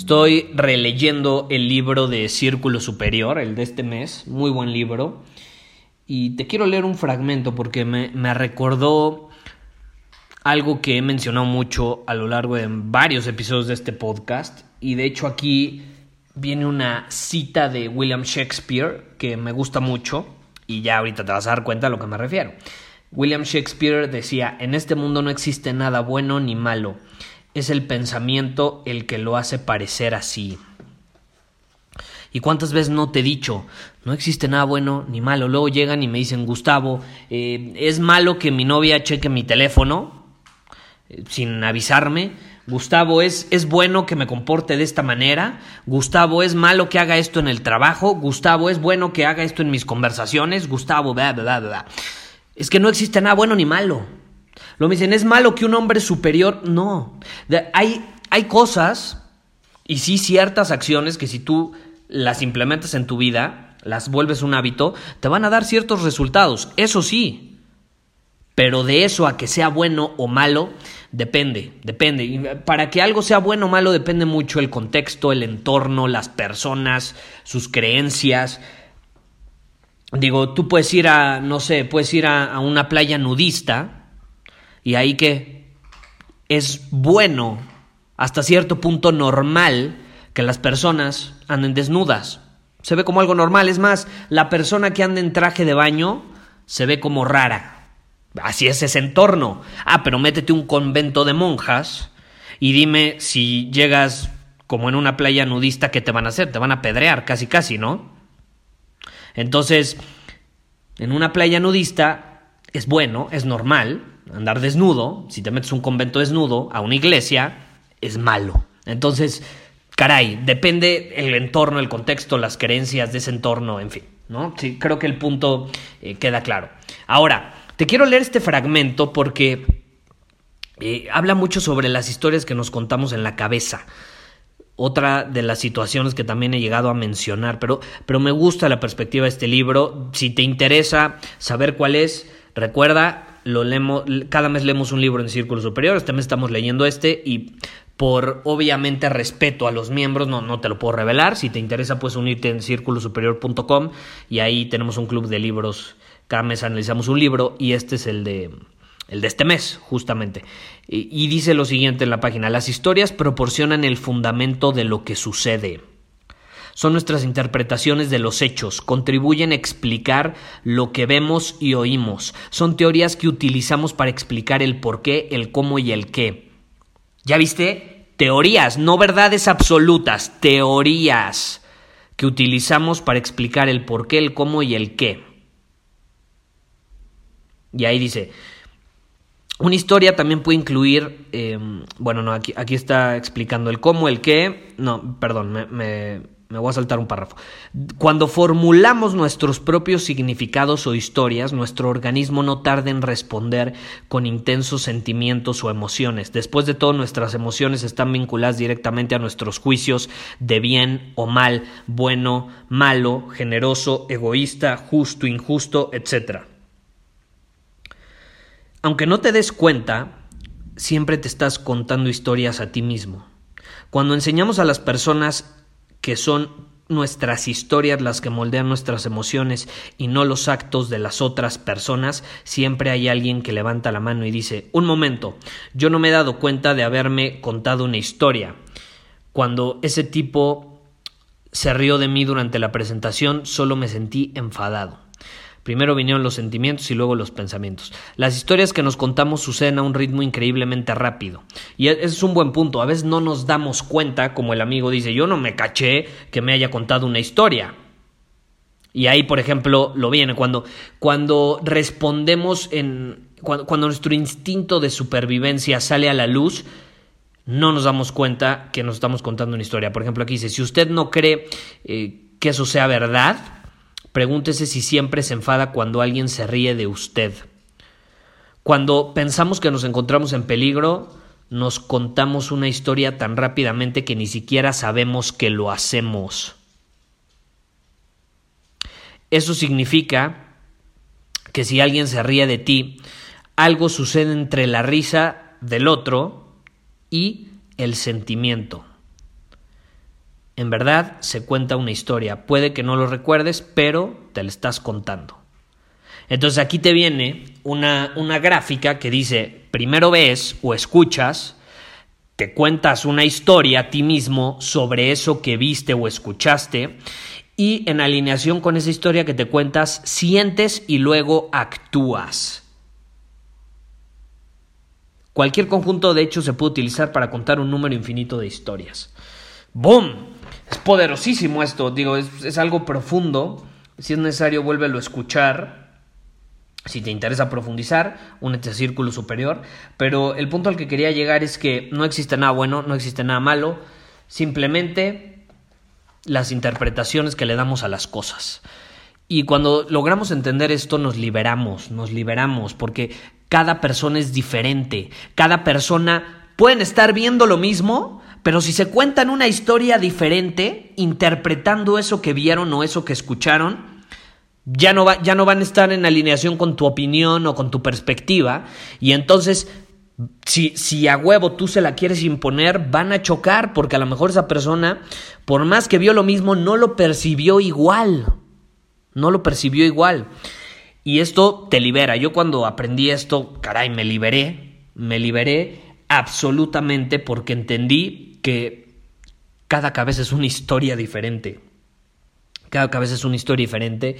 Estoy releyendo el libro de Círculo Superior, el de este mes, muy buen libro. Y te quiero leer un fragmento porque me, recordó algo que he mencionado mucho a lo largo de varios episodios de este podcast. Y de hecho aquí viene una cita de William Shakespeare que me gusta mucho y ya ahorita te vas a dar cuenta a lo que me refiero. William Shakespeare decía, en este mundo no existe nada bueno ni malo es el pensamiento el que lo hace parecer así. ¿Y cuántas veces no te he dicho, no existe nada bueno ni malo? Luego llegan y me dicen, Gustavo, eh, es malo que mi novia cheque mi teléfono eh, sin avisarme. Gustavo, ¿es, es bueno que me comporte de esta manera. Gustavo, es malo que haga esto en el trabajo. Gustavo, es bueno que haga esto en mis conversaciones. Gustavo, bla, bla. Es que no existe nada bueno ni malo. Lo me dicen, ¿es malo que un hombre superior? No. hay, hay cosas y sí ciertas acciones que si tú las implementas en tu vida, las vuelves un hábito, te van a dar ciertos resultados. Eso sí. Pero de eso a que sea bueno o malo, depende, depende. Para que algo sea bueno o malo depende mucho el contexto, el entorno, las personas, sus creencias. Digo, tú puedes ir a, no sé, puedes ir a una playa nudista y ahí que es bueno, hasta cierto punto normal, que las personas anden desnudas. Se ve como algo normal. Es más, la persona que anda en traje de baño se ve como rara. Así es ese entorno. Ah, pero métete un convento de monjas y dime si llegas como en una playa nudista, ¿qué te van a hacer? Te van a pedrear, casi casi, ¿no? Entonces, en una playa nudista es bueno, es normal, andar desnudo, si te metes un convento desnudo a una iglesia, es malo. Entonces, caray, depende el entorno, el contexto, las creencias de ese entorno, en fin, ¿no? Sí, creo que el punto eh, queda claro. Ahora, te quiero leer este fragmento porque eh, habla mucho sobre las historias que nos contamos en la cabeza. Otra de las situaciones que también he llegado a mencionar, pero, pero me gusta la perspectiva de este libro. Si te interesa saber cuál es, recuerda, lo leemos, cada mes leemos un libro en Círculo Superior, este mes estamos leyendo este y por obviamente respeto a los miembros, no, no te lo puedo revelar, si te interesa puedes unirte en círculosuperior.com y ahí tenemos un club de libros, cada mes analizamos un libro y este es el de, el de este mes, justamente. Y, y dice lo siguiente en la página, las historias proporcionan el fundamento de lo que sucede son nuestras interpretaciones de los hechos, contribuyen a explicar lo que vemos y oímos, son teorías que utilizamos para explicar el por qué, el cómo y el qué. ¿Ya viste? Teorías, no verdades absolutas, teorías que utilizamos para explicar el por qué, el cómo y el qué. Y ahí dice, una historia también puede incluir, em, bueno, no, aquí, aquí, está explicando el cómo, el qué, no, perdón, me voy a saltar un párrafo. Cuando formulamos nuestros propios significados o historias, nuestro organismo no tarda en responder con intensos sentimientos o emociones. Después de todo, nuestras emociones están vinculadas directamente a nuestros juicios de bien o mal, bueno, malo, generoso, egoísta, justo, injusto, etc. Aunque no te des cuenta, siempre te estás contando historias a ti mismo. Cuando enseñamos a las personas que son nuestras historias las que moldean nuestras emociones y no los actos de las otras personas, siempre hay alguien que levanta la mano y dice, un momento, yo no me he dado cuenta de haberme contado una historia. Cuando ese tipo se rió de mí durante la presentación, solo me sentí enfadado. Primero vinieron los sentimientos y luego los pensamientos. Las historias que nos contamos suceden a un ritmo increíblemente rápido. Y e-, ese es un buen punto. A veces no nos damos cuenta, como el amigo dice, yo no me caché que me haya contado una historia. Y ahí, por ejemplo, lo viene cuando, cuando respondemos en... Cuando, nuestro instinto de supervivencia sale a la luz, no nos damos cuenta que nos estamos contando una historia. Por ejemplo, aquí dice, si usted no cree eh, que eso sea verdad, Pregúntese si siempre se enfada cuando alguien se ríe de usted. Cuando pensamos que nos encontramos en peligro, nos contamos una historia tan rápidamente que ni siquiera sabemos que lo hacemos. Eso significa que si alguien se ríe de ti, algo sucede entre la risa del otro y el sentimiento. En verdad se cuenta una historia. Puede que no lo recuerdes, pero te la estás contando. Entonces aquí te viene una, una gráfica que dice, primero ves o escuchas, te cuentas una historia a ti mismo sobre eso que viste o escuchaste y en alineación con esa historia que te cuentas, sientes y luego actúas. Cualquier conjunto de hechos se puede utilizar para contar un número infinito de historias. ¡Boom! Es poderosísimo esto, digo, es, algo profundo. Si es necesario, vuélvelo a escuchar. Si te interesa profundizar, únete a Círculo Superior. Pero el punto al que quería llegar es que no existe nada bueno, no existe nada malo. Simplemente las interpretaciones que le damos a las cosas. Y cuando logramos entender esto, nos liberamos, nos liberamos, porque cada persona es diferente. Cada persona pueden estar viendo lo mismo, pero si se cuentan una historia diferente, interpretando eso que vieron o eso que escucharon, ya no, va, ya no van a estar en alineación con tu opinión o con tu perspectiva. Y entonces, si, si a huevo tú se la quieres imponer, van a chocar, porque a lo mejor esa persona, por más que vio lo mismo, no lo percibió igual. No lo percibió igual. Y esto te libera. Yo cuando aprendí esto, caray, me liberé. Me liberé absolutamente porque entendí que cada cabeza es una historia diferente. Cada cabeza es una historia diferente.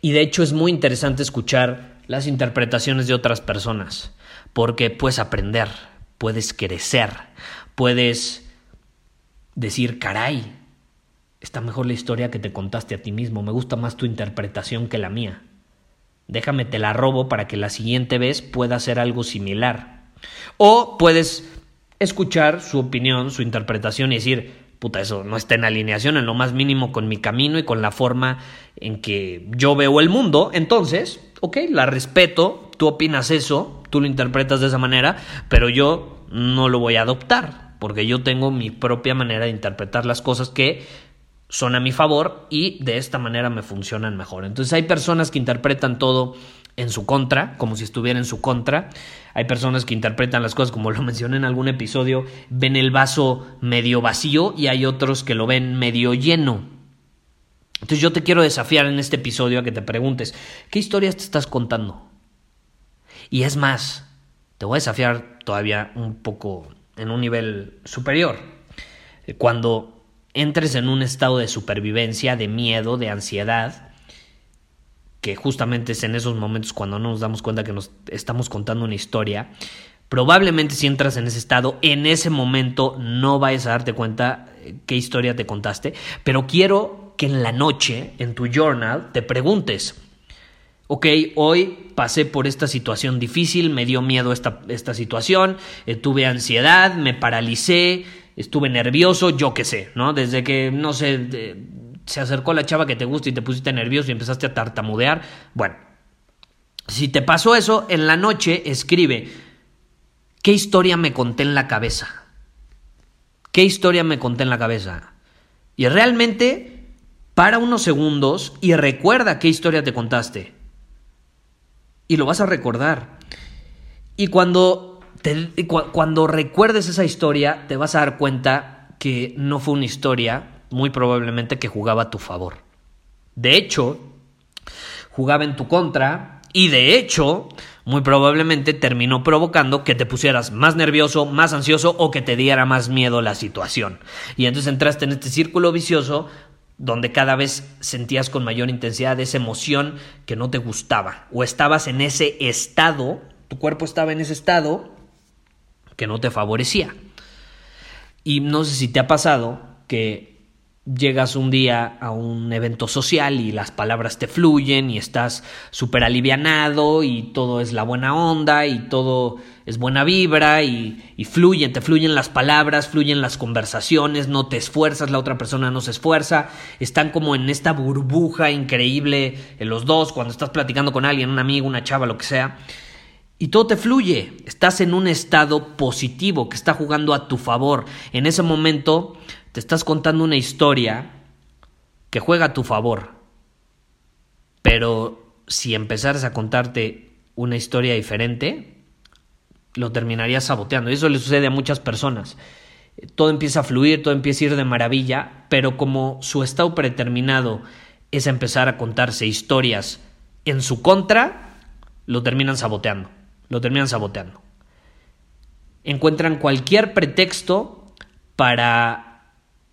Y de hecho es muy interesante escuchar las interpretaciones de otras personas. Porque puedes aprender, puedes crecer, puedes decir, caray, está mejor la historia que te contaste a ti mismo. Me gusta más tu interpretación que la mía. Déjame te la robo para que la siguiente vez pueda hacer algo similar. O puedes escuchar su opinión, su interpretación y decir, puta, eso no está en alineación en lo más mínimo con mi camino y con la forma en que yo veo el mundo. Entonces, ok, la respeto, tú opinas eso, tú lo interpretas de esa manera, pero yo no lo voy a adoptar, porque yo tengo mi propia manera de interpretar las cosas que son a mi favor y de esta manera me funcionan mejor. Entonces hay personas que interpretan todo en su contra, como si estuviera en su contra. Hay personas que interpretan las cosas, como lo mencioné en algún episodio, ven el vaso medio vacío y hay otros que lo ven medio lleno. Entonces yo te quiero desafiar en este episodio a que te preguntes, ¿qué historias te estás contando? Y es más, te voy a desafiar todavía un poco en un nivel superior. Cuando entres en un estado de supervivencia, de miedo, de ansiedad, que justamente es en esos momentos cuando no nos damos cuenta que nos estamos contando una historia, probablemente si entras en ese estado, en ese momento no vayas a darte cuenta eh, qué historia te contaste, pero quiero que en la noche, en tu journal, te preguntes, ok, hoy pasé por esta situación difícil, me dio miedo esta, esta situación, eh, tuve ansiedad, me paralicé, estuve nervioso, yo qué sé, ¿no? Desde que, no sé, se acercó la chava que te gusta y te pusiste nervioso y empezaste a tartamudear. Bueno, si te pasó eso, en la noche escribe, ¿qué historia me conté en la cabeza? ¿Qué historia me conté en la cabeza? Y realmente para unos segundos y recuerda qué historia te contaste. Y lo vas a recordar. Y cuando, cuando recuerdes esa historia, te vas a dar cuenta que no fue una historia muy probablemente que jugaba a tu favor. De hecho, jugaba en tu contra y de hecho, muy probablemente terminó provocando que te pusieras más nervioso, más ansioso o que te diera más miedo la situación. Y entonces entraste en este círculo vicioso donde cada vez sentías con mayor intensidad esa emoción que no te gustaba, o estabas en ese estado, tu cuerpo estaba en ese estado que no te favorecía. Y no sé si te ha pasado que llegas un día a un evento social y las palabras te fluyen y estás súper alivianado y todo es la buena onda y todo es buena vibra y, y, fluyen, te fluyen las palabras, fluyen las conversaciones, no te esfuerzas, la otra persona no se esfuerza, están como en esta burbuja increíble en los dos cuando estás platicando con alguien, un amigo, una chava, lo que sea. Y todo te fluye, estás en un estado positivo que está jugando a tu favor. En ese momento te estás contando una historia que juega a tu favor. Pero si empezaras a contarte una historia diferente, lo terminarías saboteando. Y eso le sucede a muchas personas. Todo empieza a fluir, todo empieza a ir de maravilla, pero como su estado predeterminado es empezar a contarse historias en su contra, lo terminan saboteando. Lo terminan saboteando. Encuentran cualquier pretexto para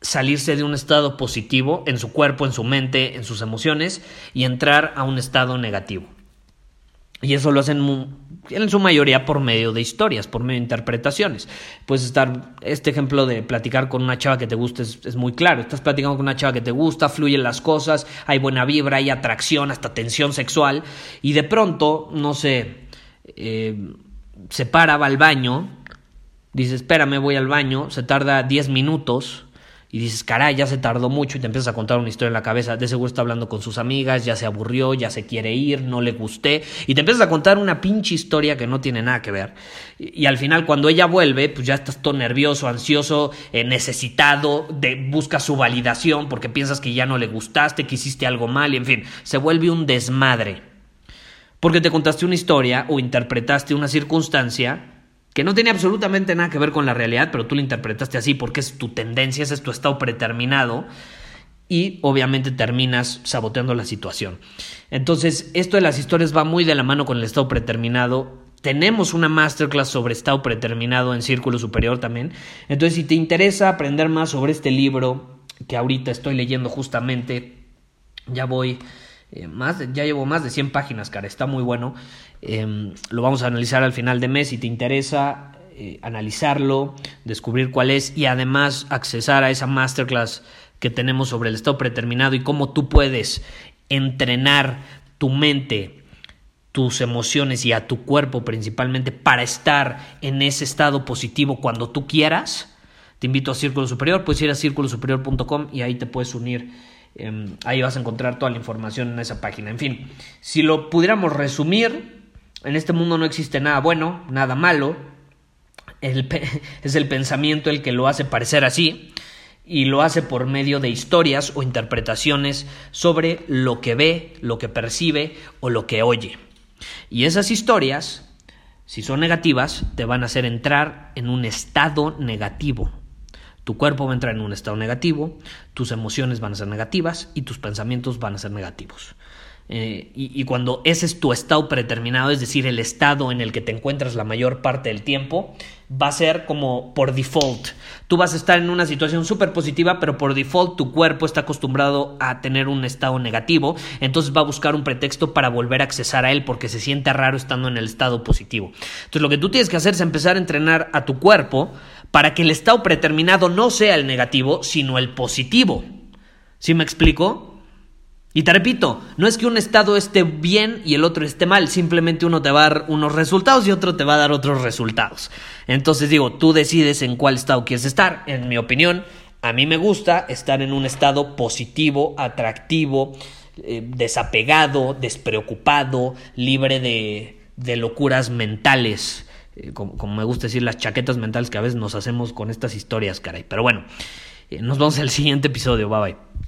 salirse de un estado positivo en su cuerpo, en su mente, en sus emociones y entrar a un estado negativo. Y eso lo hacen en su mayoría por medio de historias, por medio de interpretaciones. Puedes estar, este ejemplo de platicar con una chava que te gusta es, muy claro. Estás platicando con una chava que te gusta, fluyen las cosas, hay buena vibra, hay atracción, hasta tensión sexual. Y de pronto, no sé, eh, se para, va al baño, dice, espérame, voy al baño, se tarda 10 minutos y dices, caray, ya se tardó mucho y te empiezas a contar una historia en la cabeza, de seguro está hablando con sus amigas, ya se aburrió, ya se quiere ir, no le gusté, y te empiezas a contar una pinche historia que no tiene nada que ver. Y, al final cuando ella vuelve, pues ya estás todo nervioso, ansioso, eh, necesitado, de, busca su validación porque piensas que ya no le gustaste, que hiciste algo mal, y en fin, se vuelve un desmadre. Porque te contaste una historia o interpretaste una circunstancia que no tenía absolutamente nada que ver con la realidad, pero tú lo interpretaste así porque es tu tendencia, ese es tu estado predeterminado y obviamente terminas saboteando la situación. Entonces, esto de las historias va muy de la mano con el estado predeterminado. Tenemos una masterclass sobre estado predeterminado en Círculo Superior también. Entonces, si te interesa aprender más sobre este libro que ahorita estoy leyendo justamente, ya voy eh, más ya llevo más de 100 páginas, cara, está muy bueno. Em, lo vamos a analizar al final de mes si te interesa eh, analizarlo, descubrir cuál es y además accesar a esa masterclass que tenemos sobre el estado predeterminado y cómo tú puedes entrenar tu mente, tus emociones y a tu cuerpo principalmente para estar en ese estado positivo cuando tú quieras. Te invito a Círculo Superior, puedes ir a círculosuperior.com y ahí te puedes unir Em, ahí vas a encontrar toda la información en esa página. En fin, si lo pudiéramos resumir, en este mundo no existe nada bueno, nada malo. es el pensamiento el que lo hace parecer así y lo hace por medio de historias o interpretaciones sobre lo que ve, lo que percibe o lo que oye. Y esas historias, si son negativas, te van a hacer entrar en un estado negativo, tu cuerpo va a entrar en un estado negativo, tus emociones van a ser negativas y tus pensamientos van a ser negativos. Eh, y, cuando ese es tu estado predeterminado, es decir, el estado en el que te encuentras la mayor parte del tiempo, va a ser como por default. Tú vas a estar en una situación súper positiva, pero por default tu cuerpo está acostumbrado a tener un estado negativo, entonces va a buscar un pretexto para volver a accesar a él porque se siente raro estando en el estado positivo. Entonces lo que tú tienes que hacer es empezar a entrenar a tu cuerpo para que el estado predeterminado no sea el negativo, sino el positivo. ¿Sí me explico? Y te repito, no es que un estado esté bien y el otro esté mal, simplemente uno te va a dar unos resultados y otro te va a dar otros resultados. Entonces digo, tú decides en cuál estado quieres estar. En mi opinión, a mí me gusta estar en un estado positivo, atractivo, eh, desapegado, despreocupado, libre de, locuras mentales. Eh, como, me gusta decir, las chaquetas mentales que a veces nos hacemos con estas historias, caray. Pero bueno, eh, nos vemos en el siguiente episodio. Bye bye.